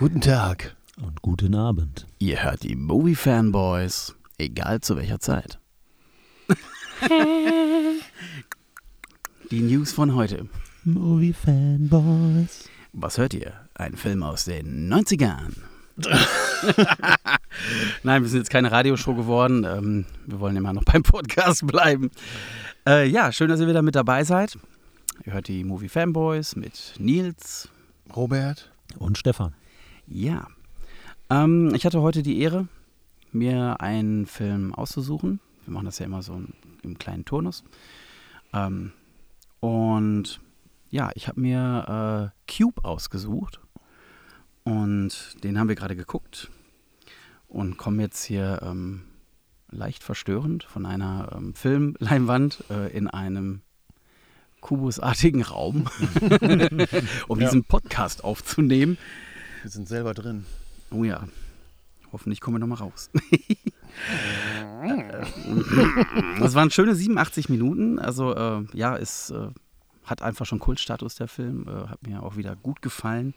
Guten Tag. Und guten Abend. Ihr hört die Movie Fanboys, egal zu welcher Zeit. die News von heute. Movie Fanboys. Was hört ihr? Ein Film aus den 90ern. Nein, wir sind jetzt keine Radioshow geworden. Ähm, wir wollen immer noch beim Podcast bleiben. Äh, ja, schön, dass ihr wieder mit dabei seid. Ihr hört die Movie Fanboys mit Nils. Robert. Und Stefan. Ja. Ähm, ich hatte heute die Ehre, mir einen Film auszusuchen. Wir machen das ja immer so im kleinen Turnus. Ähm, und ja, ich habe mir äh, Cube ausgesucht. Und den haben wir gerade geguckt. Und kommen jetzt hier ähm, leicht verstörend von einer ähm, Filmleinwand äh, in einem kubusartigen Raum, um Ja. diesen Podcast aufzunehmen. Wir sind selber drin. Oh ja. Hoffentlich kommen wir nochmal raus. Das waren schöne 87 Minuten. Also äh, ja, es äh, hat einfach schon Kultstatus, der Film. Äh, hat mir auch wieder gut gefallen.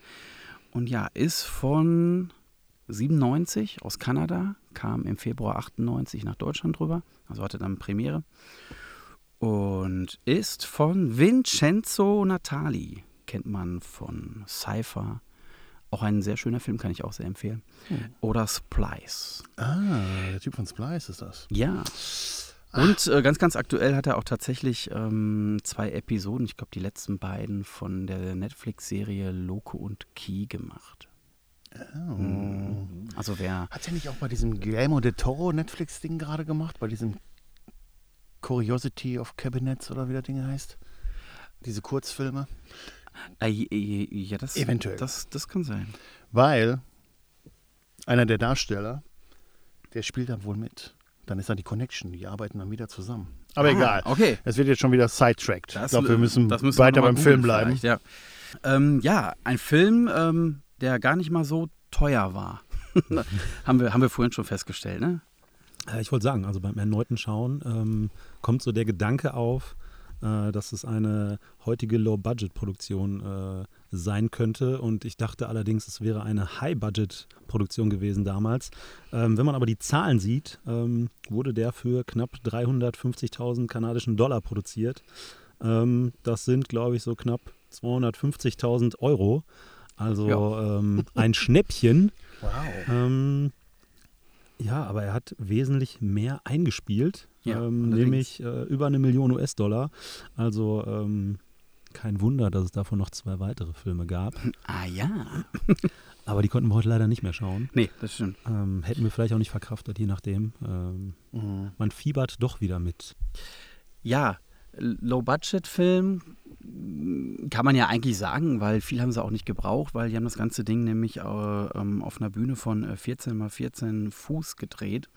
Und ja, ist von 97 aus Kanada, kam im Februar 98 nach Deutschland drüber. Also hatte dann Premiere. Und ist von Vincenzo Natali. Kennt man von Cypher. Auch ein sehr schöner Film, kann ich auch sehr empfehlen. Oder Splice. Ah, der Typ von Splice ist das. Ja. Und äh, ganz, ganz aktuell hat er auch tatsächlich ähm, zwei Episoden, ich glaube die letzten beiden von der Netflix-Serie Loco und Key gemacht. Oh. Also wer, Hat er nicht auch bei diesem Guillermo de Toro Netflix-Ding gerade gemacht? Bei diesem Curiosity of Cabinets oder wie das Ding heißt? Diese Kurzfilme? Äh, ja, das, Eventuell. Das, das kann sein. Weil einer der Darsteller, der spielt dann wohl mit. Dann ist da die Connection, die arbeiten dann wieder zusammen. Aber Ah, egal. Okay. Es wird jetzt schon wieder sidetracked. Das- ich glaube, wir müssen, das müssen wir weiter mal beim Film bleiben. Ja. Ähm, ja, ein Film, ähm, der gar nicht mal so teuer war. haben, wir, haben wir vorhin schon festgestellt, ne? Äh, Ich wollte sagen, also beim erneuten Schauen ähm, kommt so der Gedanke auf, äh, dass es eine heutige Low-Budget-Produktion äh, sein könnte. Und ich dachte allerdings, es wäre eine High-Budget-Produktion gewesen damals. Ähm, wenn man aber die Zahlen sieht, ähm, wurde der für knapp 350.000 kanadischen Dollar produziert. Ähm, das sind, glaube ich, so knapp 250.000 Euro. Also Ja. ähm, ein Schnäppchen. Wow. Ähm, ja, aber er hat wesentlich mehr eingespielt, Ja, ähm, nämlich äh, über eine Million US-Dollar. Also ähm, kein Wunder, dass es davon noch zwei weitere Filme gab. Ah ja. Aber die konnten wir heute leider nicht mehr schauen. Nee, das stimmt. Ähm, hätten wir vielleicht auch nicht verkraftet, je nachdem. Ähm, Mhm. man fiebert doch wieder mit. Ja, Low-Budget-Film kann man ja eigentlich sagen, weil viel haben sie auch nicht gebraucht, weil die haben das ganze Ding nämlich äh, ähm, auf einer Bühne von äh, 14 mal 14 Fuß gedreht.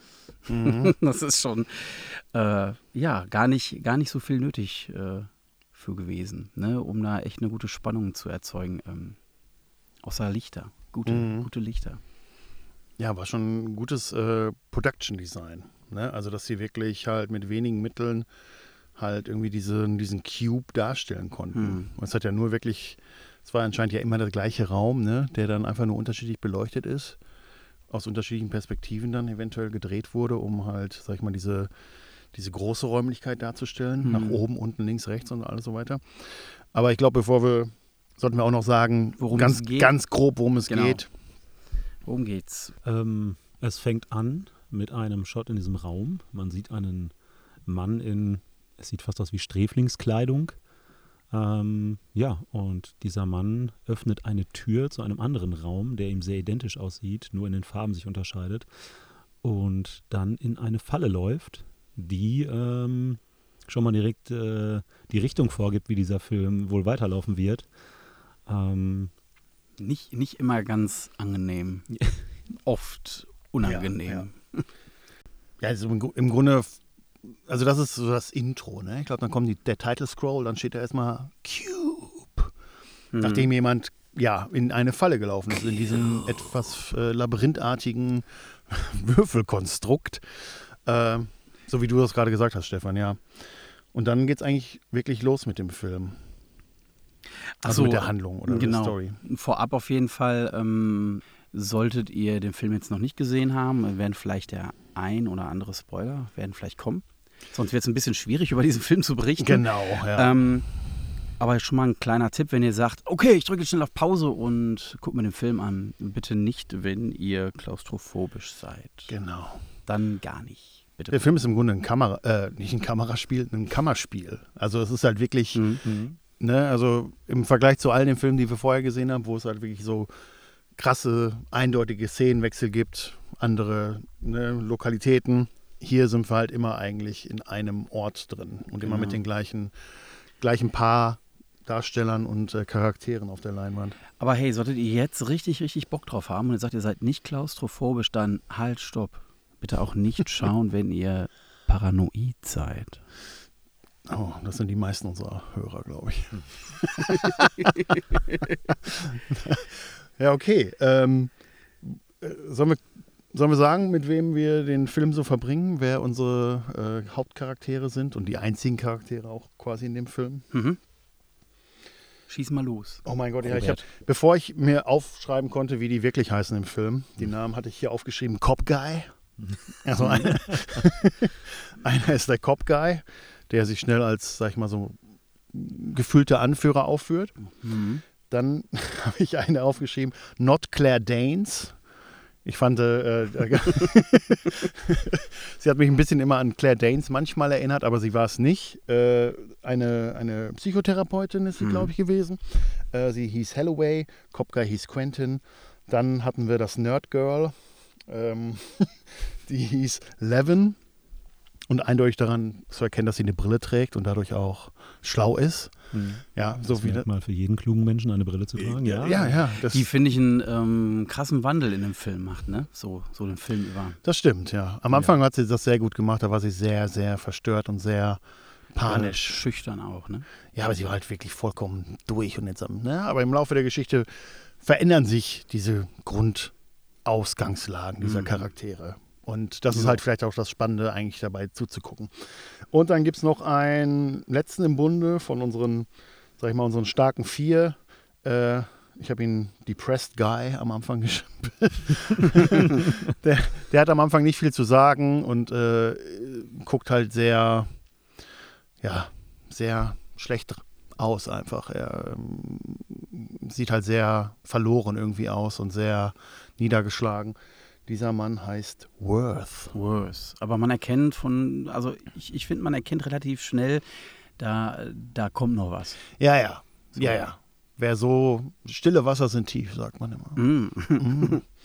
Mhm. Das ist schon, äh, ja, gar nicht, gar nicht so viel nötig äh, für gewesen, ne, um da echt eine gute Spannung zu erzeugen. Ähm, außer Lichter, gute, Mhm. gute Lichter. Ja, war schon ein gutes äh, Production Design. Ne? Also, dass sie wirklich halt mit wenigen Mitteln halt irgendwie diesen, diesen Cube darstellen konnten. Hm. Und es hat ja nur wirklich, es war anscheinend ja immer der gleiche Raum, ne? der dann einfach nur unterschiedlich beleuchtet ist, aus unterschiedlichen Perspektiven dann eventuell gedreht wurde, um halt, sag ich mal, diese, diese große Räumlichkeit darzustellen, Hm. nach oben, unten, links, rechts und alles so weiter. Aber ich glaube, bevor wir, sollten wir auch noch sagen, Worum ganz, es geht. ganz grob, worum es Genau. geht. Worum geht's? Ähm, es fängt an mit einem Shot in diesem Raum. Man sieht einen Mann in, es sieht fast aus wie Sträflingskleidung. Ähm, ja, und dieser Mann öffnet eine Tür zu einem anderen Raum, der ihm sehr identisch aussieht, nur in den Farben sich unterscheidet. Und dann in eine Falle läuft, die ähm, schon mal direkt äh, die Richtung vorgibt, wie dieser Film wohl weiterlaufen wird. Ähm, Nicht, nicht immer ganz angenehm. Oft unangenehm. Ja, also im, im Grunde, also das ist so das Intro, ne? Ich glaube, dann kommt die, der Title Scroll, dann steht da erstmal Cube. Hm. Nachdem jemand ja in eine Falle gelaufen ist, in diesem etwas äh, labyrinthartigen Würfelkonstrukt. Äh, so wie du das gerade gesagt hast, Stefan, ja. Und dann geht es eigentlich wirklich los mit dem Film. Also so, mit der Handlung oder genau. der Story. Vorab auf jeden Fall, ähm, Solltet ihr den Film jetzt noch nicht gesehen haben, werden vielleicht der ein oder andere Spoiler werden vielleicht kommen. Sonst wird es ein bisschen schwierig, über diesen Film zu berichten. Genau, ja. Ähm, aber schon mal ein kleiner Tipp, wenn ihr sagt, okay, ich drücke jetzt schnell auf Pause und guckt mir den Film an. Bitte nicht, wenn ihr klaustrophobisch seid. genau. Dann gar nicht. Bitte. Der Film ist im Grunde ein Kamera, äh, nicht ein Kameraspiel, ein Kammerspiel. Also es ist halt wirklich, Mhm. ne, also im Vergleich zu all den Filmen, die wir vorher gesehen haben, wo es halt wirklich so krasse, eindeutige Szenenwechsel gibt, andere ne, Lokalitäten. Hier sind wir halt immer eigentlich in einem Ort drin und immer Genau. mit den gleichen, gleichen Paar Darstellern und äh, Charakteren auf der Leinwand. Aber hey, solltet ihr jetzt richtig, richtig Bock drauf haben und ihr sagt, ihr seid nicht klaustrophobisch, dann halt, stopp. Bitte auch nicht schauen, wenn ihr paranoid seid. Oh, das sind die meisten unserer Hörer, glaube ich. ja, okay. Ähm, äh, sollen, wir, sollen wir sagen, mit wem wir den Film so verbringen, wer unsere äh, Hauptcharaktere sind und die einzigen Charaktere auch quasi in dem Film? Mhm. Schieß mal los. Oh mein Gott, ja, ich hab, bevor ich mir aufschreiben konnte, wie die wirklich heißen im Film, die Namen hatte ich hier aufgeschrieben, Cop Guy. Also einer, einer ist der Cop Guy, der sich schnell als, sag ich mal, so gefühlter Anführer aufführt. Mhm. Dann habe ich eine aufgeschrieben, Not Claire Danes. Ich fand, äh, äh, sie hat mich ein bisschen immer an Claire Danes manchmal erinnert, aber sie war es nicht. Äh, eine, eine Psychotherapeutin ist sie, Mhm. glaube ich, gewesen. Äh, sie hieß Holloway, Guy hieß Quentin. Dann hatten wir das Nerd Girl, ähm, die hieß Levin. Und eindeutig daran zu erkennen, dass sie eine Brille trägt und dadurch auch schlau ist. Mhm. Ja, so Das wie Merkmal für jeden klugen Menschen eine Brille zu tragen. Ja, ja, ja, das, Die, finde ich, einen ähm, krassen Wandel in dem Film macht, ne? So, so den Film über. das stimmt, ja. Am Anfang hat sie das sehr gut gemacht, da war sie sehr, sehr verstört und sehr Äh, panisch. schüchtern auch, ne? Ja, aber sie war halt wirklich vollkommen durch und jetzt am, ne? Aber im Laufe der Geschichte verändern sich diese Grundausgangslagen dieser Mhm. Charaktere. Und das ist Ja. halt vielleicht auch das Spannende, eigentlich dabei zuzugucken. Und dann gibt es noch einen letzten im Bunde von unseren, sag ich mal, unseren starken vier. Äh, ich habe ihn Depressed Guy am Anfang geschrieben. der, der hat am Anfang nicht viel zu sagen und äh, guckt halt sehr, ja, sehr schlecht aus einfach. Er ähm, sieht halt sehr verloren irgendwie aus und sehr niedergeschlagen. Dieser Mann heißt Worth. Worse. Aber man erkennt von, also ich, ich finde, man erkennt relativ schnell, da, da kommt noch was. Ja, ja. So. Ja, ja. Wer so stille Wasser sind tief, sagt man immer. Mhm. Mhm.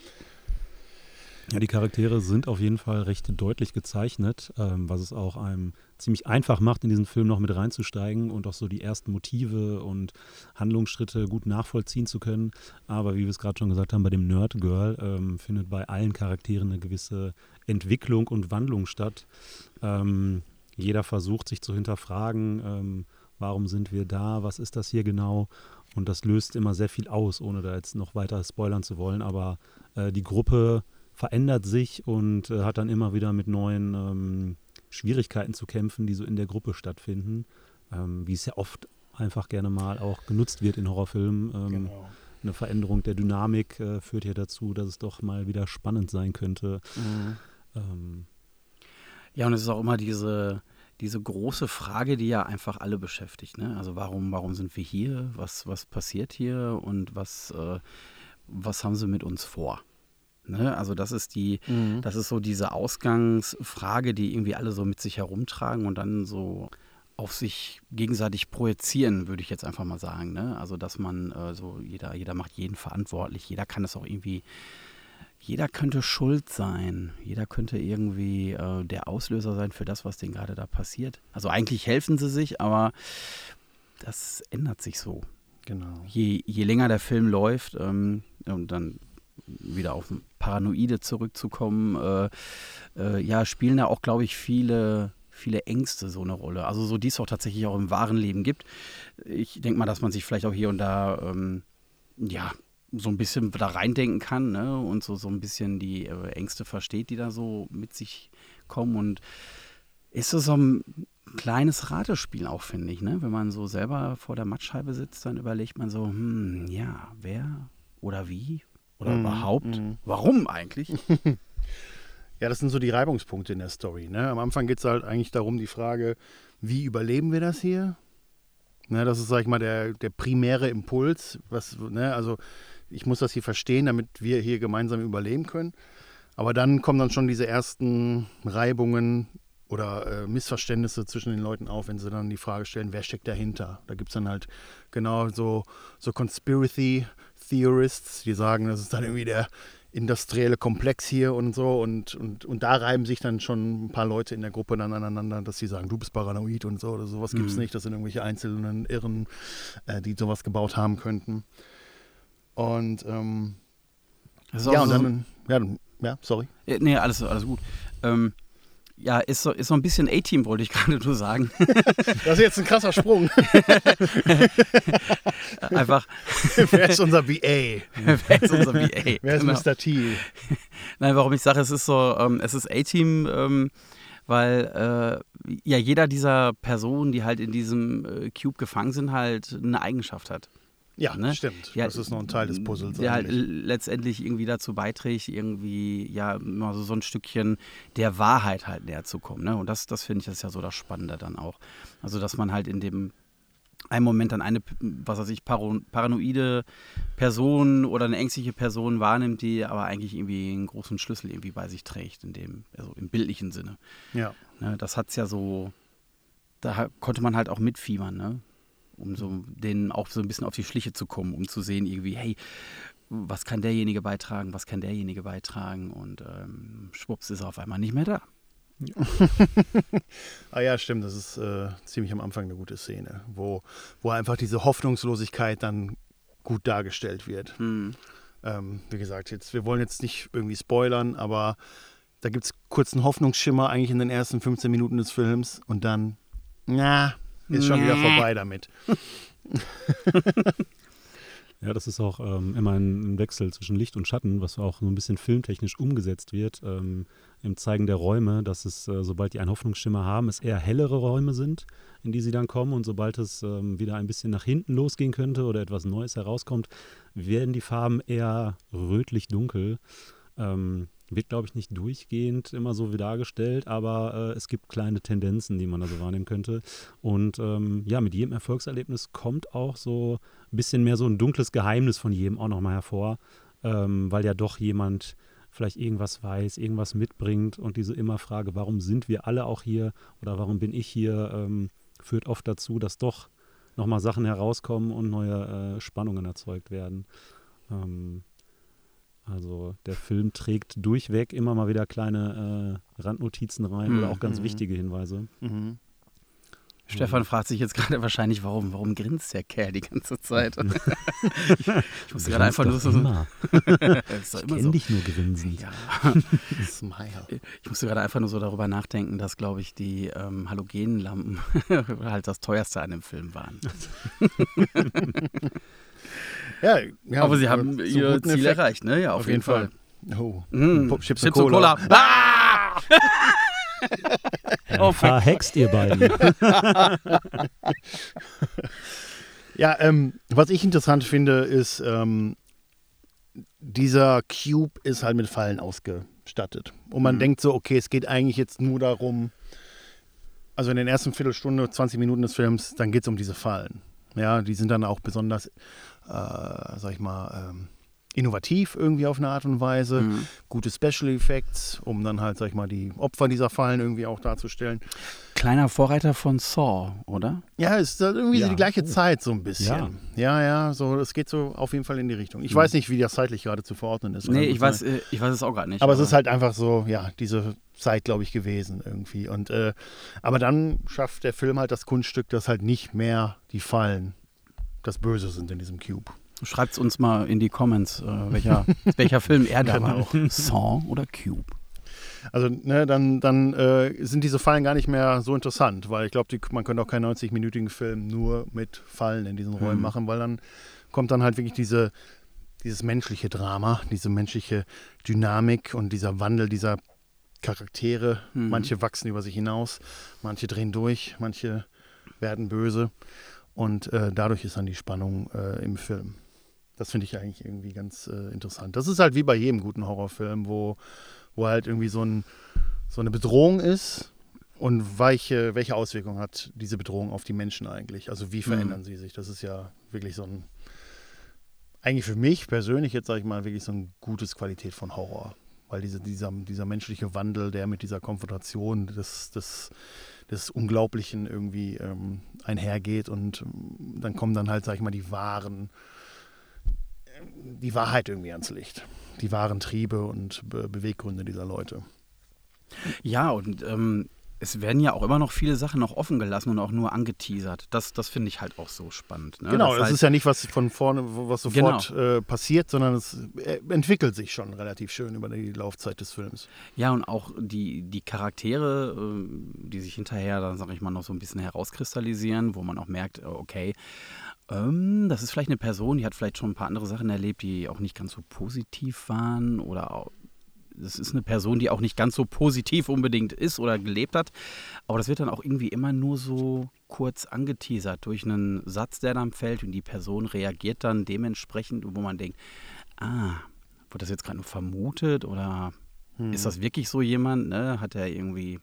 Ja, die Charaktere sind auf jeden Fall recht deutlich gezeichnet, ähm, was es auch einem ziemlich einfach macht, in diesen Film noch mit reinzusteigen und auch so die ersten Motive und Handlungsschritte gut nachvollziehen zu können. Aber wie wir es gerade schon gesagt haben, bei dem Nerd Girl ähm, findet bei allen Charakteren eine gewisse Entwicklung und Wandlung statt. Ähm, jeder versucht sich zu hinterfragen, ähm, warum sind wir da, was ist das hier genau? Und das löst immer sehr viel aus, ohne da jetzt noch weiter spoilern zu wollen. Aber äh, die Gruppe verändert sich und äh, hat dann immer wieder mit neuen ähm, Schwierigkeiten zu kämpfen, die so in der Gruppe stattfinden, ähm, wie es ja oft einfach gerne mal auch genutzt wird in Horrorfilmen. Ähm, Genau. Eine Veränderung der Dynamik äh, führt ja dazu, dass es doch mal wieder spannend sein könnte. Mhm. Ähm, Ja, und es ist auch immer diese, diese große Frage, die ja einfach alle beschäftigt. Ne? Also warum, warum sind wir hier? Was, was passiert hier? Und was, äh, was haben sie mit uns vor? Ne? Also das ist die, Mhm. das ist so diese Ausgangsfrage, die irgendwie alle so mit sich herumtragen und dann so auf sich gegenseitig projizieren, würde ich jetzt einfach mal sagen. Ne? Also dass man äh, so, jeder, jeder macht jeden verantwortlich, jeder kann es auch irgendwie, jeder könnte schuld sein, jeder könnte irgendwie äh, der Auslöser sein für das, was denen gerade da passiert. Also eigentlich helfen sie sich, aber das ändert sich so Genau. je, je länger der Film läuft, ähm, und dann wieder auf Paranoide zurückzukommen, äh, äh, ja, spielen da auch, glaube ich, viele, viele Ängste so eine Rolle. Also so, die es auch tatsächlich auch im wahren Leben gibt. Ich denke mal, dass man sich vielleicht auch hier und da, ähm, ja, so ein bisschen da reindenken kann ne? und so, so ein bisschen die äh, Ängste versteht, die da so mit sich kommen. Und ist so so ein kleines Ratespiel auch, finde ich. Ne? Wenn man so selber vor der Mattscheibe sitzt, dann überlegt man so, hm, ja, wer oder wie Oder Mhm, überhaupt? mhm. Warum eigentlich? Ja, das sind so die Reibungspunkte in der Story. Ne? Am Anfang geht es halt eigentlich darum, die Frage, wie überleben wir das hier? Ne, das ist, sag ich mal, der, der primäre Impuls. Was, ne, also ich muss das hier verstehen, damit wir hier gemeinsam überleben können. Aber dann kommen dann schon diese ersten Reibungen oder äh, Missverständnisse zwischen den Leuten auf, wenn sie dann die Frage stellen, wer steckt dahinter? Da gibt es dann halt genau so, so Conspiracy Theorists, die sagen, das ist dann irgendwie der industrielle Komplex hier und so. Und, und, und da reiben sich dann schon ein paar Leute in der Gruppe dann aneinander, dass sie sagen, du bist paranoid und so. Oder sowas gibt es Mhm. nicht. Das sind irgendwelche einzelnen Irren, äh, die sowas gebaut haben könnten. Und ähm, ja, und so- dann, ja, sorry. Nee, alles, alles gut. Ähm, ja, ist so, ist so ein bisschen A-Team, wollte ich gerade nur sagen. Das ist jetzt ein krasser Sprung. Einfach, Wer ist unser BA? wer ist unser VA? Wer ist Genau. Mr. T? Nein, warum ich sage, es ist so, ähm, es ist A-Team, ähm, weil äh, ja jeder dieser Personen, die halt in diesem äh, Cube gefangen sind, halt eine Eigenschaft hat. Ja, Ne? stimmt. Ja, das ist noch ein Teil des Puzzles. Der halt eigentlich. letztendlich irgendwie dazu beiträgt, irgendwie, ja, mal so, so ein Stückchen der Wahrheit halt näher zu kommen. Ne? Und das, das finde ich, ist ja so das Spannende dann auch. Also, dass man halt in dem einen Moment dann eine, was weiß ich, paro paranoide Person oder eine ängstliche Person wahrnimmt, die aber eigentlich irgendwie einen großen Schlüssel irgendwie bei sich trägt, in dem, also im bildlichen Sinne. Ja. Ne, das hat's ja so, da konnte man halt auch mitfiebern, ne? Um so denen auch so ein bisschen auf die Schliche zu kommen, um zu sehen irgendwie, hey, was kann derjenige beitragen, was kann derjenige beitragen und ähm, schwupps ist er auf einmal nicht mehr da. Ah ja, stimmt. Das ist äh, ziemlich am Anfang eine gute Szene, wo, wo einfach diese Hoffnungslosigkeit dann gut dargestellt wird. Hm. Ähm, wie gesagt, jetzt, wir wollen jetzt nicht irgendwie spoilern, aber da gibt es kurz einen Hoffnungsschimmer eigentlich in den ersten 15 Minuten des Films und dann, na, ist schon wieder vorbei damit. Ja, das ist auch ähm, immer ein, Wechsel zwischen Licht und Schatten, was auch so ein bisschen filmtechnisch umgesetzt wird. Ähm, Im Zeigen der Räume, dass es, äh, sobald die einen Hoffnungsschimmer haben, es eher hellere Räume sind, in die sie dann kommen. Und sobald es ähm, wieder ein bisschen nach hinten losgehen könnte oder etwas Neues herauskommt, werden die Farben eher rötlich-dunkel. Ähm, wird, glaube ich, nicht durchgehend immer so dargestellt, aber äh, es gibt kleine Tendenzen, die man da so wahrnehmen könnte. Und ähm, ja, mit jedem Erfolgserlebnis kommt auch so ein bisschen mehr so ein dunkles Geheimnis von jedem auch nochmal hervor, ähm, weil ja doch jemand vielleicht irgendwas weiß, irgendwas mitbringt und diese immer Frage, warum sind wir alle auch hier oder warum bin ich hier, ähm, führt oft dazu, dass doch nochmal Sachen herauskommen und neue äh, Spannungen erzeugt werden. Ähm, also der Film trägt durchweg immer mal wieder kleine äh, Randnotizen rein oder Hm. auch ganz Mhm. wichtige Hinweise. Mhm. Stefan fragt sich jetzt gerade wahrscheinlich, warum, warum grinst der Kerl die ganze Zeit? ich musste gerade einfach nur so. Immer. Ist Ich immer kenn so. dich nur grinsend. Ja, Smile. ich musste gerade einfach nur so darüber nachdenken, dass, glaube ich, die ähm, Halogenlampen halt das teuerste an dem Film waren. Ja, ja, Aber sie haben so ihr Ziel Effekt. erreicht, ne? Ja, auf, jeden Fall. Oh. Mm. Chips, Chips und und Cola. Cola. Ah! Oh, verhext ihr beiden. Ja, ähm, was ich interessant finde, ist, ähm, dieser Cube ist halt mit Fallen ausgestattet. Und man Mhm. denkt so, okay, es geht eigentlich jetzt nur darum, also in den ersten Viertelstunde, 20 Minuten des Films, dann geht es um diese Fallen. Ja, die sind dann auch besonders, sag ich mal, ähm, innovativ irgendwie auf eine Art und Weise. Mhm. Gute Special Effects, um dann halt, sag ich mal, die Opfer dieser Fallen irgendwie auch darzustellen. Kleiner Vorreiter von Saw, oder? Ja, es ist halt irgendwie Ja. die gleiche Oh. Zeit so ein bisschen. Ja, ja, so, es geht so auf jeden Fall in die Richtung. Ich Mhm. weiß nicht, wie das zeitlich gerade zu verordnen ist. Nee, ich weiß, sein. äh, ich weiß es auch gerade nicht. Aber es ist halt einfach so, ja, diese Zeit, glaube ich, gewesen irgendwie. Und, äh, aber dann schafft der Film halt das Kunststück, dass halt nicht mehr die Fallen das Böse sind in diesem Cube. Schreibt es uns mal in die Comments, äh, welcher, welcher Film er da war. Genau. Saw oder Cube? Also, ne, dann, dann äh, sind diese Fallen gar nicht mehr so interessant, weil ich glaube, man könnte auch keinen 90-minütigen Film nur mit Fallen in diesen Räumen Mhm. machen, weil dann kommt dann halt wirklich diese, dieses menschliche Drama, diese menschliche Dynamik und dieser Wandel dieser Charaktere. Mhm. Manche wachsen über sich hinaus, manche drehen durch, manche werden böse und äh, dadurch ist dann die Spannung äh, im Film. Das finde ich eigentlich irgendwie ganz äh, interessant. Das ist halt wie bei jedem guten Horrorfilm, wo, wo halt irgendwie so, ein, so eine Bedrohung ist und welche, welche Auswirkungen hat diese Bedrohung auf die Menschen eigentlich? Also wie verändern Mhm. sie sich? Das ist ja wirklich so ein, eigentlich für mich persönlich jetzt sage ich mal, wirklich so ein gutes Qualität von Horror. Weil diese, dieser, dieser menschliche Wandel, der mit dieser Konfrontation des, des, des Unglaublichen irgendwie ähm, einhergeht und ähm, dann kommen dann halt, sag ich mal, die wahren, die Wahrheit irgendwie ans Licht. Die wahren Triebe und Be Beweggründe dieser Leute. Ja, und ähm, es werden ja auch immer noch viele Sachen noch offen gelassen und auch nur angeteasert. Das, das finde ich halt auch so spannend. Ne? genau, das halt, ist ja nicht was von vorne, was sofort äh, passiert, sondern es äh, entwickelt sich schon relativ schön über die Laufzeit des Films. ja, und auch die, die Charaktere, ähm, die sich hinterher dann, sag ich mal, noch so ein bisschen herauskristallisieren, wo man auch merkt, äh, okay, ähm, das ist vielleicht eine Person, die hat vielleicht schon ein paar andere Sachen erlebt, die auch nicht ganz so positiv waren oder auch, das ist eine Person, die auch nicht ganz so positiv unbedingt ist oder gelebt hat. Aber das wird dann auch irgendwie immer nur so kurz angeteasert durch einen Satz, der dann fällt und die Person reagiert dann dementsprechend, wo man denkt, ah, wurde das jetzt gerade nur vermutet oder Hm. ist das wirklich so jemand? Ne? Hat er irgendwie.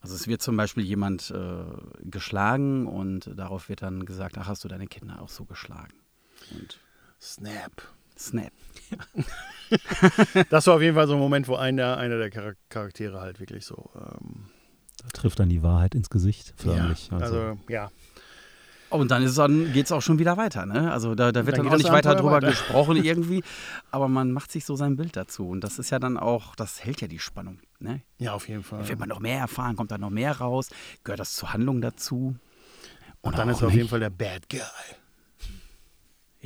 Also es wird zum Beispiel jemand äh, geschlagen und darauf wird dann gesagt, ach, hast du deine Kinder auch so geschlagen? Und Snap. Snap. Das war auf jeden Fall so ein Moment, wo einer, einer der Char- Charaktere halt wirklich so. Ähm, Da trifft dann die Wahrheit ins Gesicht, förmlich. ja, also, ja. Und dann, dann geht es auch schon wieder weiter. Ne? Also da, da wird Dann dann, auch nicht weiter drüber weiter. gesprochen irgendwie, aber man macht sich so sein Bild dazu. Und das ist ja dann auch, das hält ja die Spannung. Ne? Ja, auf jeden Fall. Da wird man noch mehr erfahren, kommt da noch mehr raus, gehört das zur Handlung dazu. Und dann ist er auf nicht. jeden Fall der Bad Guy.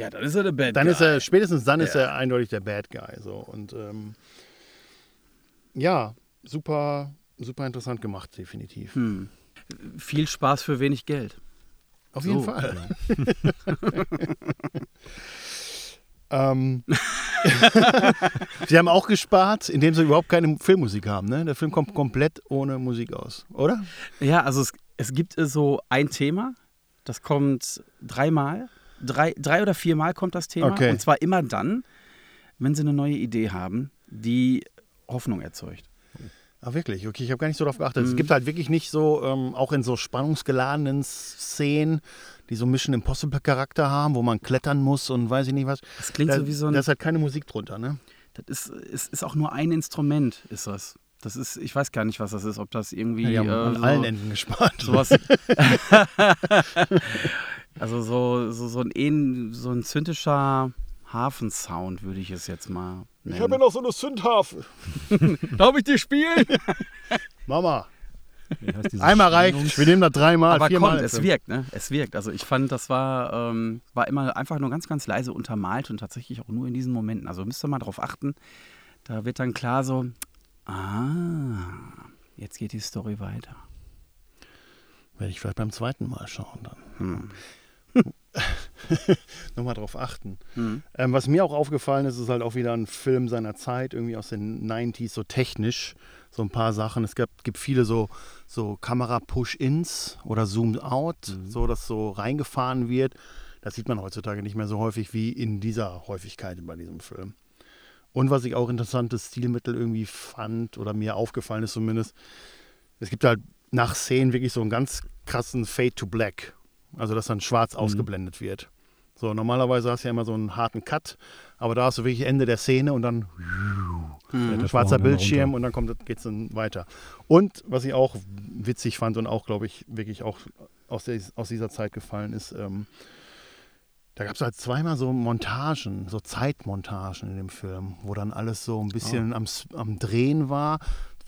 Ja, dann ist er der Bad Dann Guy. ist er, spätestens dann ist Ja. er eindeutig der Bad Guy. So. Und ähm, ja, super, super interessant gemacht, definitiv. Hm. Viel Spaß für wenig Geld. Auf jeden So, Fall. ähm, sie haben auch gespart, indem sie überhaupt keine Filmmusik haben. Ne? Der Film kommt komplett ohne Musik aus, oder? Ja, also es, es gibt so ein Thema, das kommt dreimal. Drei, drei oder viermal kommt das Thema. Okay. Und zwar immer dann, wenn sie eine neue Idee haben, die Hoffnung erzeugt. Ah, wirklich? Okay, ich habe gar nicht so darauf geachtet. Es Mhm. gibt halt wirklich nicht so, ähm, auch in so spannungsgeladenen Szenen, die so Mission Impossible-Charakter haben, wo man klettern muss und weiß ich nicht was. Das klingt Da, so wie so ein. da ist halt keine Musik drunter, ne? Das ist, ist, ist auch nur ein Instrument, ist das. Das ist, ich weiß gar nicht, was das ist, ob das irgendwie. Ja, die haben äh, an so, allen Enden gespart. sowas. also so, so, so ein, so ein zyntischer Hafensound, würde ich es jetzt mal nennen. noch so eine Sündhafe. Darf ich dir spielen? Mama, einmal reicht. Wir nehmen das dreimal, Aber viermal. kommt, es wirkt, ne? Es wirkt. Also ich fand, das war, ähm, war immer einfach nur ganz, ganz leise untermalt und tatsächlich auch nur in diesen Momenten. Also müsst ihr mal drauf achten. Da wird dann klar so, ah, jetzt geht die Story weiter. Werde ich vielleicht beim zweiten Mal schauen dann. Hm. Nochmal drauf achten. Hm. Ähm, was mir auch aufgefallen ist, ist halt auch wieder ein Film seiner Zeit, irgendwie aus den 90s, so technisch, so ein paar Sachen. Es gab, gibt viele so, so Kamera-Push-Ins oder Zoom-Out, so dass so reingefahren wird. Das sieht man heutzutage nicht mehr so häufig wie in dieser Häufigkeit bei diesem Film. Und was ich auch interessantes Stilmittel irgendwie fand oder mir aufgefallen ist zumindest, es gibt halt nach Szenen wirklich so einen ganz krassen Fade to Black. Also dass dann schwarz ausgeblendet wird. So, normalerweise hast du ja immer so einen harten Cut, aber da hast du wirklich Ende der Szene und dann Mhm. schwarzer Bildschirm und dann kommt, geht es dann weiter. Und was ich auch witzig fand und auch, glaube ich, wirklich auch aus, der, aus dieser Zeit gefallen ist, ähm, da gab es halt zweimal so Montagen, so Zeitmontagen in dem Film, wo dann alles so ein bisschen am, S- am Drehen war.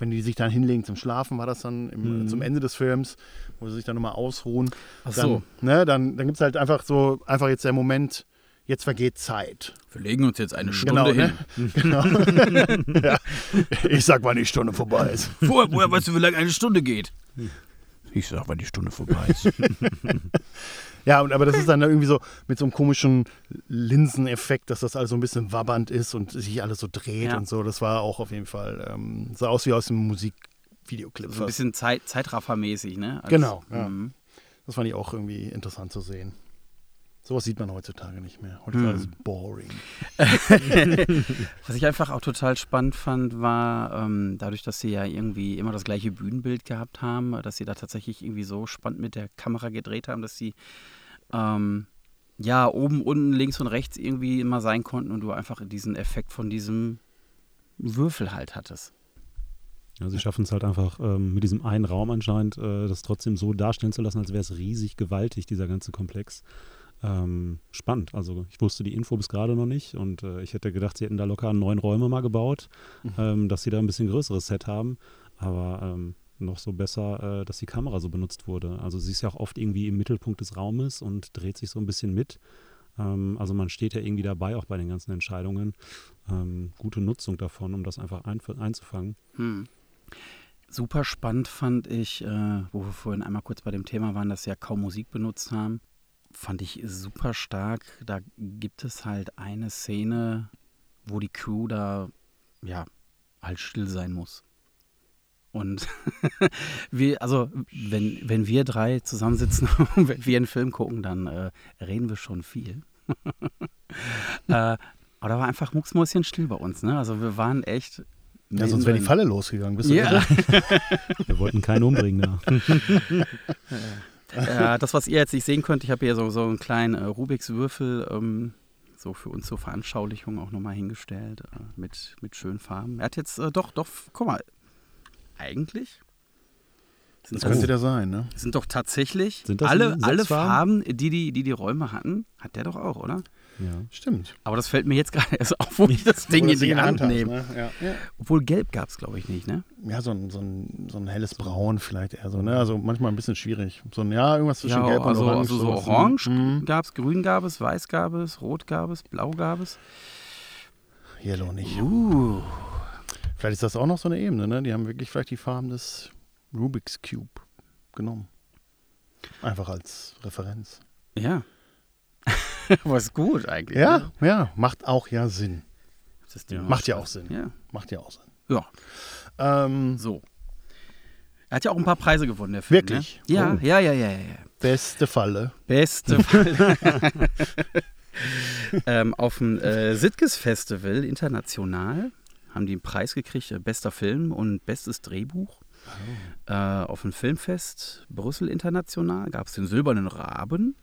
Wenn die sich dann hinlegen zum Schlafen, war das dann im, Mhm. zum Ende des Films, wo sie sich dann nochmal ausruhen. Ach Dann, so, ne, dann, dann gibt es halt einfach so, einfach jetzt der Moment, jetzt vergeht Zeit. wir legen uns jetzt eine Genau, Stunde ne? hin. Genau. ja. Ich sag, wann die Stunde vorbei ist. Woher, woher weißt du, wie lange eine Stunde geht? Ich sag, wann die Stunde vorbei ist. Ja, und, aber das ist dann irgendwie so mit so einem komischen Linseneffekt, dass das alles so ein bisschen wabbernd ist und sich alles so dreht Ja. und so. Das war auch auf jeden Fall, ähm, sah aus wie aus einem Musikvideoclip. So ein bisschen Zeit, Zeitraffermäßig, ne? Als- Genau, ja. Mhm. Das fand ich auch irgendwie interessant zu sehen. Sowas sieht man heutzutage nicht mehr. Heute Hm. ist alles boring. Was ich einfach auch total spannend fand, war ähm, dadurch, dass sie ja irgendwie immer das gleiche Bühnenbild gehabt haben, dass sie da tatsächlich irgendwie so spannend mit der Kamera gedreht haben, dass sie ähm, ja oben, unten, links und rechts irgendwie immer sein konnten und du einfach diesen Effekt von diesem Würfel halt hattest. Ja, sie schaffen es halt einfach ähm, mit diesem einen Raum anscheinend, äh, das trotzdem so darstellen zu lassen, als wäre es riesig gewaltig, dieser ganze Komplex. Ähm, spannend. Also ich wusste die Info bis gerade noch nicht und äh, ich hätte gedacht, sie hätten da locker neun Räume mal gebaut, Mhm. ähm, dass sie da ein bisschen größeres Set haben. Aber ähm, noch so besser, äh, dass die Kamera so benutzt wurde. Also sie ist ja auch oft irgendwie im Mittelpunkt des Raumes und dreht sich so ein bisschen mit. Ähm, also man steht ja irgendwie dabei auch bei den ganzen Entscheidungen. Ähm, gute Nutzung davon, um das einfach ein, einzufangen. Hm. Super spannend fand ich, äh, wo wir vorhin einmal kurz bei dem Thema waren, dass sie ja kaum Musik benutzt haben. Fand ich super stark. Da gibt es halt eine Szene, wo die Crew da, ja, halt still sein muss. Und wir, also, wenn, wenn wir drei zusammensitzen und wenn wir einen Film gucken, dann äh, reden wir schon viel. äh, aber da war einfach mucksmäuschen still bei uns, ne? Also wir waren echt. Ja, sonst wäre die. Falle losgegangen. Bist du Ja. Wir wollten keinen umbringen da. Äh, das, was ihr jetzt nicht sehen könnt, ich habe hier so, so einen kleinen äh, Rubiks Würfel ähm, so für uns zur Veranschaulichung auch nochmal hingestellt äh, mit, mit schönen Farben. Er hat jetzt äh, doch, doch, guck mal, eigentlich sind Das könnte der sein, ne? sind doch tatsächlich Sind alle, alle Farben? Farben, die die, die die Räume hatten, hat der doch auch, oder? Ja. Stimmt. Aber das fällt mir jetzt gerade erst auf, wo ich das Ding in die Hand nehme. ne? ja. Ja. Obwohl gelb gab es, glaube ich, nicht, ne? ja, so ein, so, ein, so ein helles Braun vielleicht eher so, ne? Also manchmal ein bisschen schwierig. So ein, ja, irgendwas zwischen Gelb und also, Orange. also so ne? orange Mhm. gab es, grün gab es, weiß gab es, rot gab es, blau gab es. Yellow nicht. Uh. Vielleicht ist das auch noch so eine Ebene, ne? Die haben wirklich vielleicht die Farben des Rubik's Cube genommen. Einfach als Referenz. Ja. Was gut eigentlich. Ja, ne? ja, macht auch ja Sinn. Ja. Macht ja spannend. auch Sinn. Ja. Macht ja auch Sinn. ja, Ähm, so. Er hat ja auch ein paar Preise gewonnen, der Film. Wirklich? Ne? Ja, Oh. ja, ja, ja, ja, ja. beste Falle. Beste Fall. ähm, auf dem äh, Sitkes Festival international haben die einen Preis gekriegt, äh, bester Film und bestes Drehbuch. Äh, auf dem Filmfest Brüssel international gab es den Silbernen Raben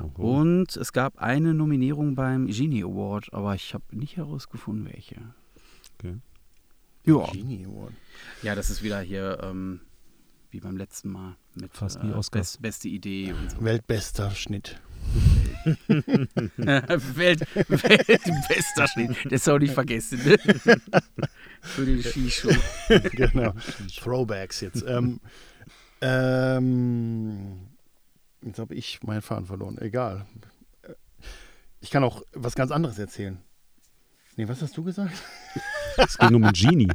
Oh. und es gab eine Nominierung beim Genie Award, aber ich habe nicht herausgefunden, welche. Okay. Ja. Genie Award. Ja, das ist wieder hier ähm, wie beim letzten Mal mit Fast wie Oscars. best, beste Idee und so. Weltbester Schnitt. Welt, Weltbester Schnitt. Das soll nicht vergessen. Ne? Für den Skischuh. genau. Throwbacks jetzt. Ähm, ähm, jetzt habe ich meinen Faden verloren. Egal. Ich kann auch was ganz anderes erzählen. Nee, was hast du gesagt? Es ging um Genie.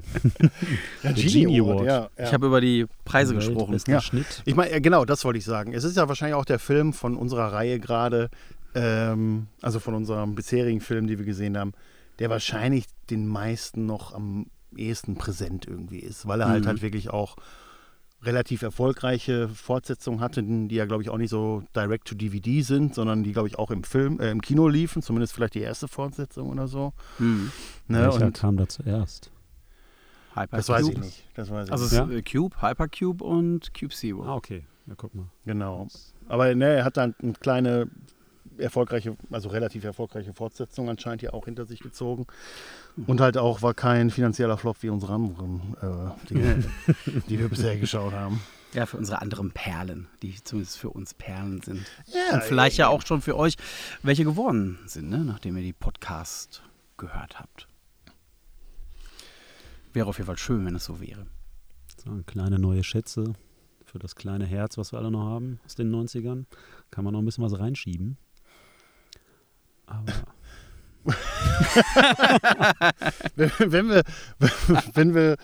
Ja, Genie Award. Ja, ja. Ich habe über die Preise gesprochen. Bester Ja. Schnitt. Ich meine, ja, genau, das wollte ich sagen. Es ist ja wahrscheinlich auch der Film von unserer Reihe gerade, ähm, also von unserem bisherigen Film, die wir gesehen haben, der wahrscheinlich den meisten noch am ehesten präsent irgendwie ist, weil er halt Mhm. halt wirklich auch relativ erfolgreiche Fortsetzungen hatte, die ja, glaube ich, auch nicht so direct to DVD sind, sondern die, glaube ich, auch im Film, äh, im Kino liefen, zumindest vielleicht die erste Fortsetzung oder so. Hm. Ne? Welcher Und kam da zuerst? Hypercube. das weiß ich nicht. Das weiß ich Also nicht. Ja? äh, Cube, Hypercube und Cube Zero. Ah, okay. Ja, guck mal. Genau. Aber ne, er hat dann eine kleine, erfolgreiche, also relativ erfolgreiche Fortsetzung anscheinend ja auch hinter sich gezogen. Und halt auch war kein finanzieller Flop wie unsere anderen, äh, die, die wir bisher geschaut haben. Ja, für unsere anderen Perlen, die zumindest für uns Perlen sind. Ja, Und vielleicht ja auch schon für euch welche geworden sind, ne? nachdem ihr die Podcast gehört habt. Wäre auf jeden Fall schön, wenn es so wäre. So, kleine neue Schätze für das kleine Herz, was wir alle noch haben aus den 90ern. Kann man noch ein bisschen was reinschieben. Aber Wenn, wir, wenn wir,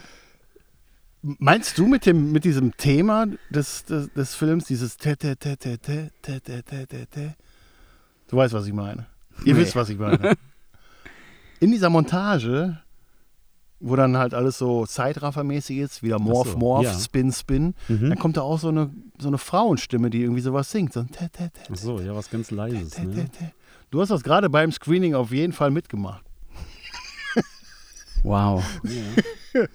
meinst du mit dem, mit diesem Thema des, des, des Films, dieses te, te, te, te, te, te, te, te, te, te? Du weißt, was ich meine. Ihr Nee. wisst, was ich meine. In dieser Montage wo dann halt alles so Zeitraffermäßig ist, wieder Morph, so, Morph, ja. Spin, Spin. Mhm. Dann kommt da auch so eine, so eine Frauenstimme, die irgendwie sowas singt. So tä, tä, tä, Ach so, ja, was ganz Leises. Ne? Du hast das gerade beim Screening auf jeden Fall mitgemacht. Wow. Ja.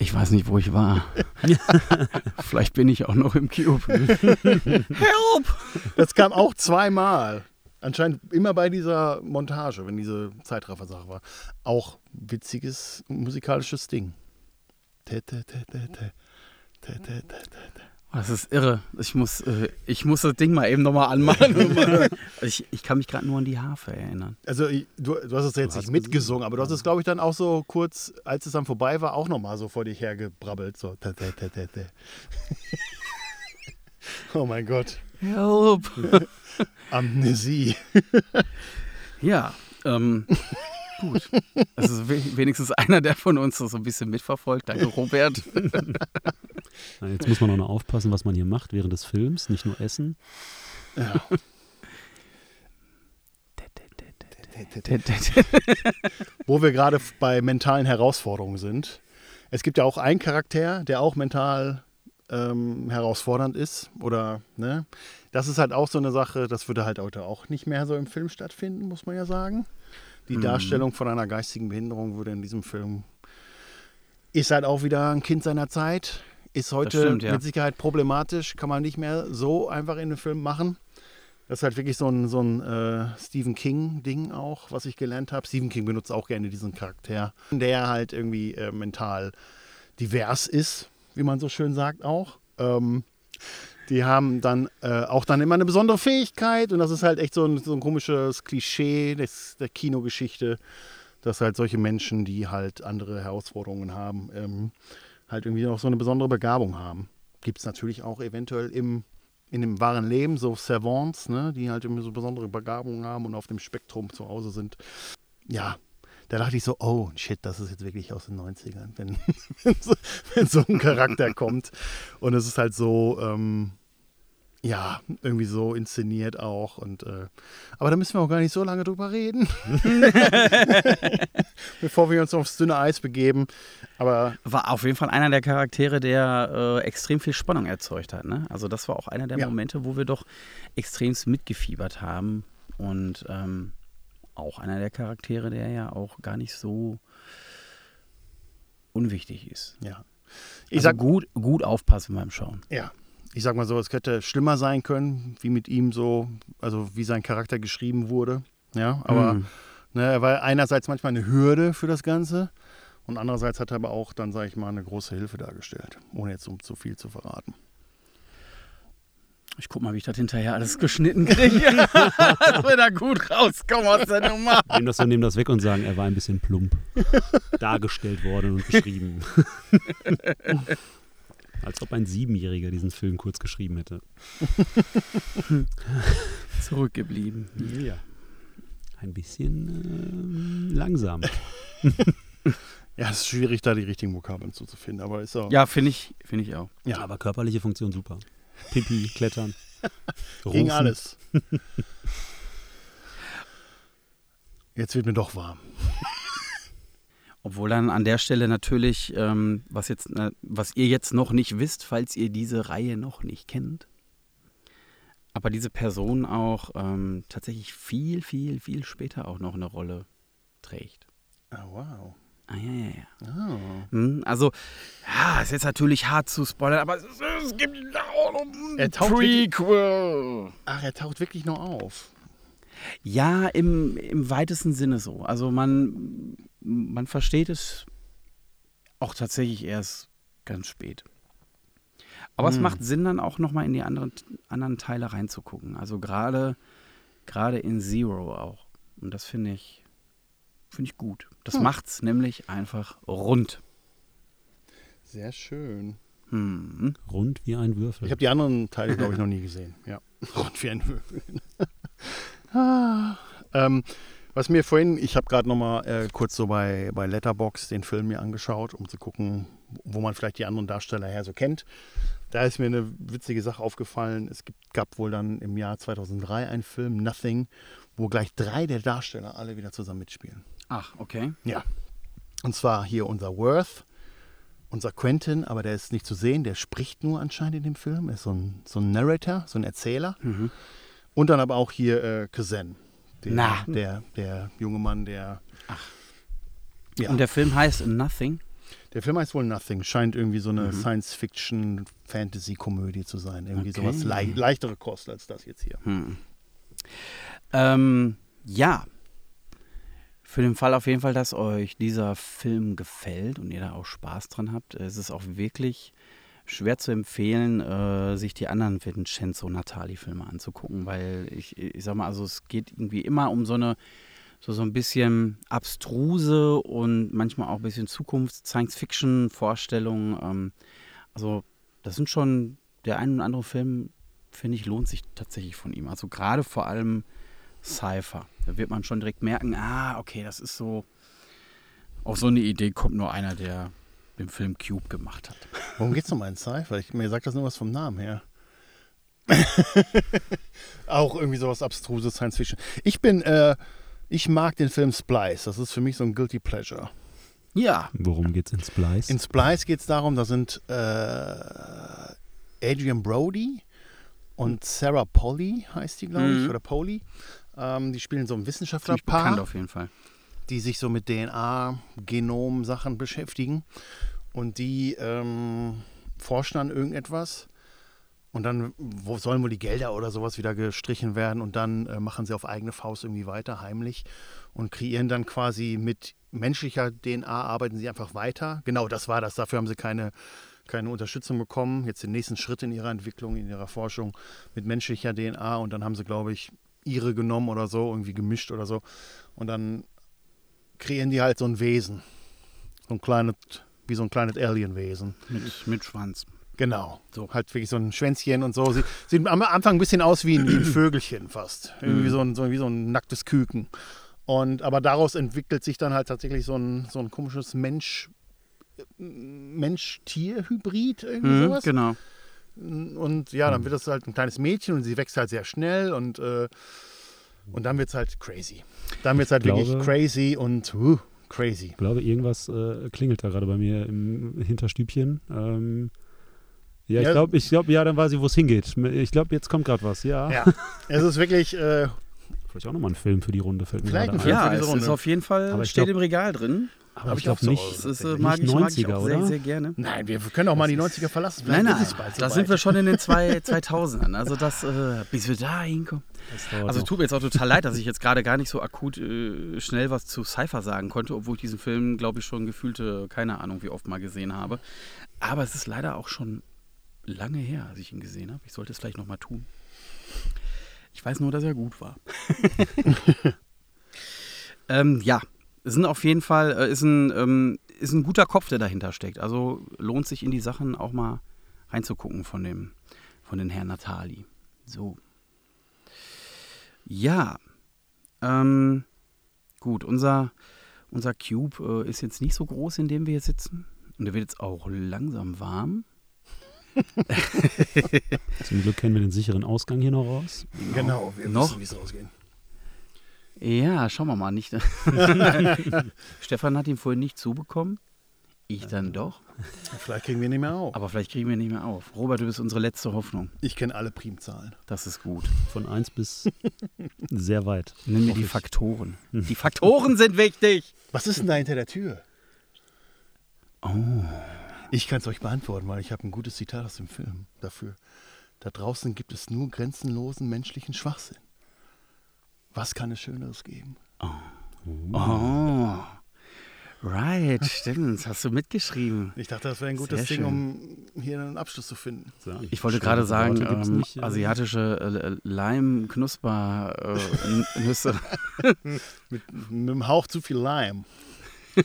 Ich weiß nicht, wo ich war. Vielleicht bin ich auch noch im Cube. Help! Das kam auch zweimal. Anscheinend immer bei dieser Montage, wenn diese Zeitraffer-Sache war. Auch witziges musikalisches Ding. Tä. Tä, tä, tä, tä, tä. Das ist irre. Ich muss, äh, ich muss das Ding mal eben nochmal anmachen. ich, ich kann mich gerade nur an die Harfe erinnern. Also ich- du, du hast es jetzt nicht mitgesungen, aber du hast es, glaube ich, dann auch so kurz, als es dann vorbei war, auch nochmal so vor dich hergebrabbelt. So. Oh mein Gott. Help! Amnesie. Ja, ähm, gut. Das ist we- wenigstens einer, der von uns das so ein bisschen mitverfolgt. Danke, Robert. Na, Jetzt muss man auch noch aufpassen, was man hier macht während des Films, nicht nur essen. Ja. Wo wir gerade bei mentalen Herausforderungen sind. Es gibt ja auch einen Charakter, der auch mental ähm, herausfordernd ist. Oder, ne? Das ist halt auch so eine Sache, das würde halt heute auch nicht mehr so im Film stattfinden, muss man ja sagen. Die Mhm. Darstellung von einer geistigen Behinderung würde in diesem Film. Ist halt auch wieder ein Kind seiner Zeit. Ist heute stimmt, ja. mit Sicherheit problematisch, kann man nicht mehr so einfach in den Film machen. Das ist halt wirklich so ein, so ein äh, Stephen King-Ding auch, was ich gelernt habe. Stephen King benutzt auch gerne diesen Charakter, der halt irgendwie äh, mental divers ist, wie man so schön sagt auch. Ähm, die haben dann äh, auch dann immer eine besondere Fähigkeit und das ist halt echt so ein, so ein komisches Klischee des, der Kinogeschichte, dass halt solche Menschen, die halt andere Herausforderungen haben, ähm, halt irgendwie auch so eine besondere Begabung haben. Gibt es natürlich auch eventuell im, in dem wahren Leben so Savants, ne, die halt irgendwie so besondere Begabungen haben und auf dem Spektrum zu Hause sind. Ja, da dachte ich so, oh shit, das ist jetzt wirklich aus den 90ern, wenn, wenn, so, wenn so ein Charakter kommt. Und es ist halt so, ähm, ja, irgendwie so inszeniert auch. Und, äh, aber da müssen wir auch gar nicht so lange drüber reden. Bevor wir uns aufs dünne Eis begeben. Aber War auf jeden Fall einer der Charaktere, der äh, extrem viel Spannung erzeugt hat. Ne? Also das war auch einer der Ja. Momente, wo wir doch extremst mitgefiebert haben. Und ähm, auch einer der Charaktere, der ja auch gar nicht so unwichtig ist. ja. Ich Also sag, gut, gut aufpassen beim Schauen. ja. Ich sag mal so, es hätte schlimmer sein können, wie mit ihm so, also wie sein Charakter geschrieben wurde. Ja, aber Mhm. Ne, er war einerseits manchmal eine Hürde für das Ganze und andererseits hat er aber auch dann, sage ich mal, eine große Hilfe dargestellt, ohne jetzt um zu viel zu verraten. Ich guck mal, wie ich das hinterher alles geschnitten kriege. Dass wir da gut rauskommen aus der Nummer. Nehmen das, nehmen das weg und sagen, er war ein bisschen plump dargestellt worden und geschrieben. Als ob ein Siebenjähriger diesen Film kurz geschrieben hätte. Zurückgeblieben. Ja. Ein bisschen ähm, langsam. Ja, es ist schwierig, da die richtigen Vokabeln zuzufinden, aber ist auch. Ja, finde ich, finde ich auch. Ja, aber körperliche Funktion super. Pipi, Klettern. Ging alles. Jetzt wird mir doch warm. Obwohl dann an der Stelle natürlich, ähm, was, jetzt, äh, was ihr jetzt noch nicht wisst, falls ihr diese Reihe noch nicht kennt, aber diese Person auch ähm, tatsächlich viel, viel, viel später auch noch eine Rolle trägt. Ah, wow. Ah, ja, ja, ja. Oh. Also, ja, ist jetzt natürlich hart zu spoilern, aber es, es gibt auch noch ein Er taucht Prequel. Ach, er taucht wirklich noch auf. Ja, im, im weitesten Sinne so. Also man, man versteht es auch tatsächlich erst ganz spät. Aber es Hm. macht Sinn, dann auch nochmal in die anderen, anderen Teile reinzugucken. Also gerade gerade in Zero auch. Und das finde ich, finde ich gut. Das Hm. macht's nämlich einfach rund. Sehr schön. Hm. Rund wie ein Würfel. Ich habe die anderen Teile, glaube ich, noch nie gesehen. Ja. Rund wie ein Würfel. ah, ähm, was mir vorhin, ich habe gerade noch mal äh, kurz so bei, bei Letterbox den Film mir angeschaut, um zu gucken, wo man vielleicht die anderen Darsteller her so kennt. Da ist mir eine witzige Sache aufgefallen. Es gibt, gab wohl dann im Jahr 2003 einen Film, Nothing, wo gleich drei der Darsteller alle wieder zusammen mitspielen. Ach, okay. Ja. Und zwar hier unser Worth, unser Quentin, aber der ist nicht zu sehen, der spricht nur anscheinend in dem Film. Er ist so ein, so ein Narrator, so ein Erzähler. Mhm. Und dann aber auch hier äh, Kazan, der, Na. der, der junge Mann, der. Ja. Und der Film heißt Nothing. Der Film heißt wohl Nothing, scheint irgendwie so eine Science-Fiction-Fantasy-Komödie zu sein. Irgendwie Okay. sowas lei leichtere Kost als das jetzt hier. Hm. Ähm, ja. Für den Fall auf jeden Fall, dass euch dieser Film gefällt und ihr da auch Spaß dran habt, es ist auch wirklich schwer zu empfehlen, äh, sich die anderen Vincenzo Natali-Filme anzugucken, weil ich, ich sag mal, also es geht irgendwie immer um so eine so, so ein bisschen abstruse und manchmal auch ein bisschen Zukunfts-Science-Fiction-Vorstellungen. Ähm, also das sind schon, der ein oder andere Film, finde ich, lohnt sich tatsächlich von ihm. Also gerade vor allem Cypher. Da wird man schon direkt merken, ah, okay, das ist so, auf so eine Idee kommt nur einer, der den Film Cube gemacht hat. Worum geht's nochmal in Cypher? Ich, mir sagt das nur was vom Namen her. Auch irgendwie sowas abstruses Science Fiction. Ich bin, äh, ich mag den Film Splice. Das ist für mich so ein Guilty Pleasure. Ja, Worum geht's in Splice? In Splice geht es darum, da sind äh, Adrian Brody und Sarah Polly, heißt die, glaube ich, Mhm. oder Polly. Ähm, die spielen so ein bekannt Wissenschaftlerpaar, auf jeden Fall. die sich so mit DNA-Genom-Sachen beschäftigen. Und die ähm, forschen an irgendetwas. Und dann wo sollen wohl die Gelder oder sowas wieder gestrichen werden. Und dann äh, machen sie auf eigene Faust irgendwie weiter, heimlich. Und kreieren dann quasi mit menschlicher DNA, arbeiten sie einfach weiter. Genau, das war das. Dafür haben sie keine, keine Unterstützung bekommen. Jetzt den nächsten Schritt in ihrer Entwicklung, in ihrer Forschung mit menschlicher DNA. Und dann haben sie, glaube ich, ihre genommen oder so, irgendwie gemischt oder so. Und dann kreieren die halt so ein Wesen. So ein kleines, wie so ein kleines Alienwesen. Mit, mit Schwanz. Genau. So. Halt wirklich so ein Schwänzchen und so. Sie, sieht am Anfang ein bisschen aus wie ein, wie ein Vögelchen fast. Irgendwie so ein, so, wie so ein nacktes Küken. Und aber daraus entwickelt sich dann halt tatsächlich so ein, so ein komisches Mensch. Mensch-Tier-Hybrid, irgendwie Mhm, sowas. genau. Und ja, dann wird das halt ein kleines Mädchen und sie wächst halt sehr schnell und, äh, und dann wird es halt crazy. Dann wird es halt Ich wirklich glaube- crazy und uh, crazy. Ich glaube, irgendwas äh, klingelt da gerade bei mir im Hinterstübchen. Ähm, ja, ich Ja. glaube, ich glaube, ja, dann weiß ich, wo es hingeht. Ich glaube, jetzt kommt gerade was. Ja. Ja, es ist wirklich, äh, Vielleicht auch nochmal ein Film für die Runde. Fällt mir Vielleicht ein. Film Ja, für diese es Runde. ist auf jeden Fall, Aber steht glaub- im Regal drin. Aber Hab ich glaube nicht. Das ist, äh, Nicht mag, ich, mag ich 90er, auch sehr, oder? sehr gerne. nein, wir können auch mal die 90er verlassen. Vielleicht Nein, ist nein, es bald da sind wir schon in den zwei, 2000ern. Also das, äh, bis wir da hinkommen. Also tut mir jetzt auch total leid, dass ich jetzt gerade gar nicht so akut äh, schnell was zu Cypher sagen konnte, obwohl ich diesen Film, glaube ich, schon gefühlte, keine Ahnung, wie oft mal gesehen habe. Aber es ist leider auch schon lange her, als ich ihn gesehen habe. Ich sollte es vielleicht nochmal tun. Ich weiß nur, dass er gut war. ähm, ja, es sind auf jeden Fall, äh, ist, ein, ähm, ist ein guter Kopf, der dahinter steckt. Also lohnt sich in die Sachen auch mal reinzugucken von dem, von den Herrn Natali. So. Ja. Ähm, gut, unser, unser Cube äh, ist jetzt nicht so groß, in dem wir hier sitzen. Und der wird jetzt auch langsam warm. Zum Glück kennen wir den sicheren Ausgang hier noch raus. Genau, wir Noch? wissen, wie es ausgeht. Ja, schauen wir mal nicht. Stefan hat ihn vorhin nicht zubekommen. Ich dann doch. Vielleicht kriegen wir ihn nicht mehr auf. Aber vielleicht kriegen wir ihn nicht mehr auf. Robert, du bist unsere letzte Hoffnung. Ich kenne alle Primzahlen. Das ist gut. Von 1 bis sehr weit. Nimm mir die. Faktoren. Die Faktoren sind wichtig. Was ist denn da hinter der Tür? Oh. Ich kann es euch beantworten, weil ich habe ein gutes Zitat aus dem Film dafür. Da draußen gibt es nur grenzenlosen menschlichen Schwachsinn. Was kann es Schöneres geben? Oh. Right, stimmt. Das hast du mitgeschrieben. Ich dachte, das wäre ein gutes Sehr Ding, schön. um hier einen Abschluss zu finden. Sagen. Ich wollte gerade sagen, Worte gibt's ähm, nicht, äh, asiatische äh, Leim-Knusper-Nüsse. Mit, mit einem Hauch zu viel Lime.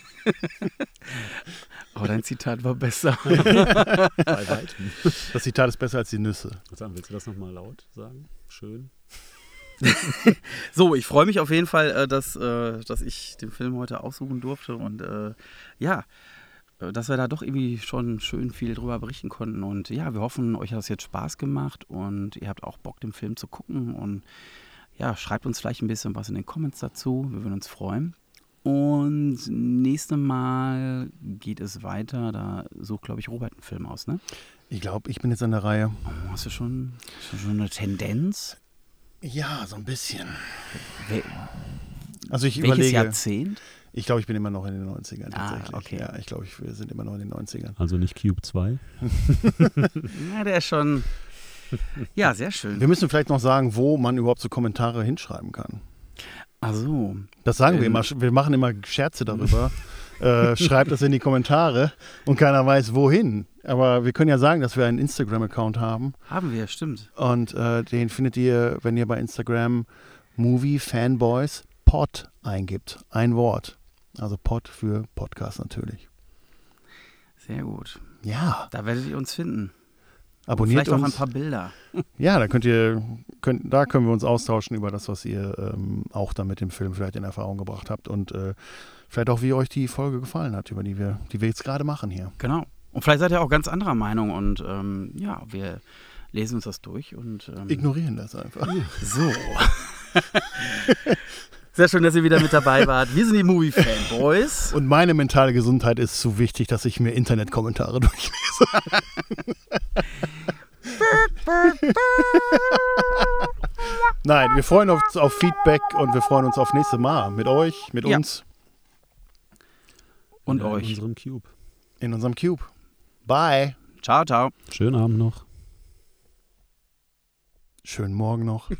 Aber dein Zitat war besser. Bei weitem. Das Zitat ist besser als die Nüsse. Dann willst du das nochmal laut sagen? Schön. So, ich freue mich auf jeden Fall, äh, dass, äh, dass ich den Film heute aussuchen durfte und äh, ja, dass wir da doch irgendwie schon schön viel drüber berichten konnten. Und ja, wir hoffen, euch hat es jetzt Spaß gemacht und ihr habt auch Bock, den Film zu gucken. Und ja, schreibt uns vielleicht ein bisschen was in den Comments dazu. Wir würden uns freuen. Und nächstes Mal geht es weiter. Da sucht, glaube ich, Robert einen Film aus, ne? Ich glaube, ich bin jetzt an der Reihe. Oh, hast du schon, hast du schon eine Tendenz? Ja, so ein bisschen. Wel Also ich welches überlege. Jahrzehnt? Ich glaube, ich bin immer noch in den 90ern Ah, tatsächlich. okay. Ja, ich glaube, wir sind immer noch in den 90ern. Also nicht Cube 2. Ja, der ist schon. Ja, sehr schön. Wir müssen vielleicht noch sagen, wo man überhaupt so Kommentare hinschreiben kann. Also, Das sagen wir Ähm. immer. Wir machen immer Scherze darüber. äh, schreibt das in die Kommentare und keiner weiß wohin. Aber wir können ja sagen, dass wir einen Instagram-Account haben. haben wir, stimmt. Und äh, den findet ihr, wenn ihr bei Instagram Movie Fanboys Pod eingibt. Ein Wort. Also Pod für Podcast natürlich. Sehr gut. Ja, Da werdet ihr uns finden. Abonniert Vielleicht auch ein uns. paar Bilder. Ja, da könnt ihr, könnt, da können wir uns austauschen über das, was ihr ähm, auch da mit dem Film vielleicht in Erfahrung gebracht habt und äh, vielleicht auch, wie euch die Folge gefallen hat, über die wir, die wir jetzt gerade machen hier. Genau. Und vielleicht seid ihr auch ganz anderer Meinung und ähm, ja, wir lesen uns das durch und ähm, Ignorieren das einfach. so. Sehr schön, dass ihr wieder mit dabei wart. Wir sind die Movie Fanboys. Und meine mentale Gesundheit ist zu wichtig, dass ich mir Internetkommentare durchlese. Nein, wir freuen uns auf Feedback und wir freuen uns auf nächste Mal mit euch, mit Ja. uns Und in euch. unserem Cube. in unserem Cube. Bye. Ciao, ciao. Schönen Abend noch. Schönen Morgen noch.